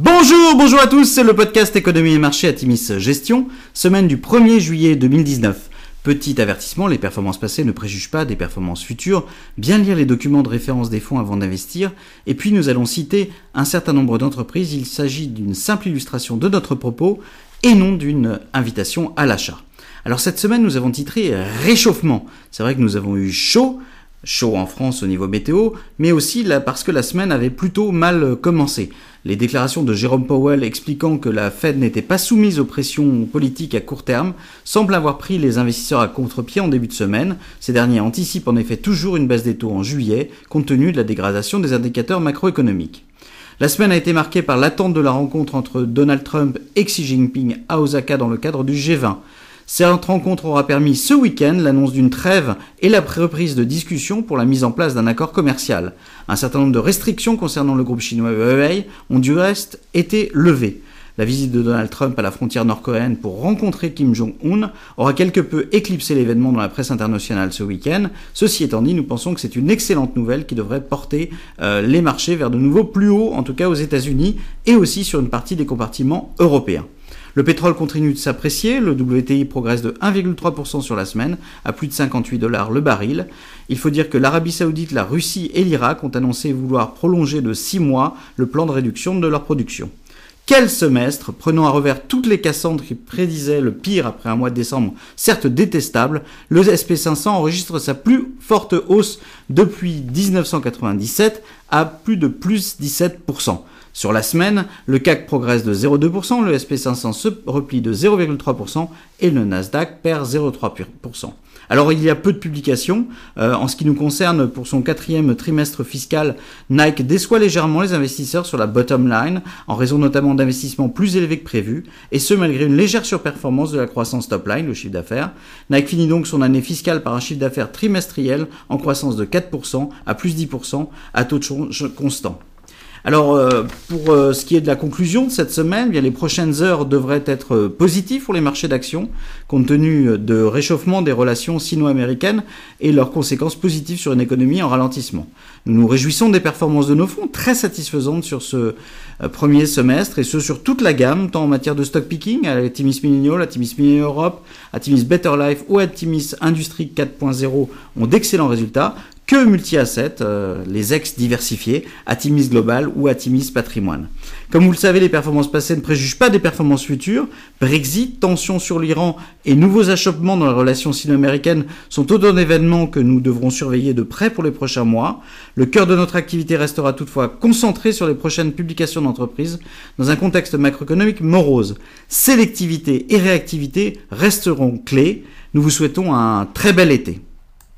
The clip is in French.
Bonjour, bonjour à tous, c'est le podcast Économie et Marché à Timis Gestion, semaine du 1er juillet 2019. Petit avertissement, les performances passées ne préjugent pas des performances futures, bien lire les documents de référence des fonds avant d'investir, et puis nous allons citer un certain nombre d'entreprises, il s'agit d'une simple illustration de notre propos et non d'une invitation à l'achat. Alors cette semaine nous avons titré Réchauffement. C'est vrai que nous avons eu chaud, chaud en France au niveau météo, mais aussi parce que la semaine avait plutôt mal commencé. Les déclarations de Jérôme Powell expliquant que la Fed n'était pas soumise aux pressions politiques à court terme semblent avoir pris les investisseurs à contre-pied en début de semaine. Ces derniers anticipent en effet toujours une baisse des taux en juillet, compte tenu de la dégradation des indicateurs macroéconomiques. La semaine a été marquée par l'attente de la rencontre entre Donald Trump et Xi Jinping à Osaka dans le cadre du G20. Cette rencontre aura permis ce week-end l'annonce d'une trêve et la reprise de discussions pour la mise en place d'un accord commercial. Un certain nombre de restrictions concernant le groupe chinois Huawei ont du reste été levées. La visite de Donald Trump à la frontière nord-coréenne pour rencontrer Kim Jong-un aura quelque peu éclipsé l'événement dans la presse internationale ce week-end. Ceci étant dit, nous pensons que c'est une excellente nouvelle qui devrait porter euh, les marchés vers de nouveaux plus hauts, en tout cas aux États-Unis, et aussi sur une partie des compartiments européens. Le pétrole continue de s'apprécier, le WTI progresse de 1,3% sur la semaine, à plus de 58 dollars le baril. Il faut dire que l'Arabie saoudite, la Russie et l'Irak ont annoncé vouloir prolonger de 6 mois le plan de réduction de leur production. Quel semestre Prenant à revers toutes les Cassandres qui prédisaient le pire après un mois de décembre, certes détestable, le SP500 enregistre sa plus forte hausse depuis 1997 à plus de plus 17%. Sur la semaine, le CAC progresse de 0,2%, le SP500 se replie de 0,3% et le Nasdaq perd 0,3%. Alors il y a peu de publications. Euh, en ce qui nous concerne, pour son quatrième trimestre fiscal, Nike déçoit légèrement les investisseurs sur la bottom line, en raison notamment d'investissements plus élevés que prévu, et ce malgré une légère surperformance de la croissance top line, le chiffre d'affaires. Nike finit donc son année fiscale par un chiffre d'affaires trimestriel en croissance de 4% à plus 10% à taux de change constant. Alors, euh, pour euh, ce qui est de la conclusion de cette semaine, eh les prochaines heures devraient être euh, positives pour les marchés d'actions, compte tenu de réchauffement des relations sino-américaines et leurs conséquences positives sur une économie en ralentissement. Nous nous réjouissons des performances de nos fonds, très satisfaisantes sur ce premier semestre, et ce sur toute la gamme, tant en matière de stock picking, à Timis Millennial, à Timis Millennial Europe, à Timis Better Life ou à Timis Industrie 4.0 ont d'excellents résultats, que multi-assets, euh, les ex diversifiés, Atimis Global ou Atimis Patrimoine. Comme vous le savez, les performances passées ne préjugent pas des performances futures. Brexit, tensions sur l'Iran et nouveaux achoppements dans la relation sino-américaine sont autant d'événements que nous devrons surveiller de près pour les prochains mois. Le cœur de notre activité restera toutefois concentré sur les prochaines publications d'entreprises dans un contexte macroéconomique morose. Sélectivité et réactivité resteront clés. Nous vous souhaitons un très bel été.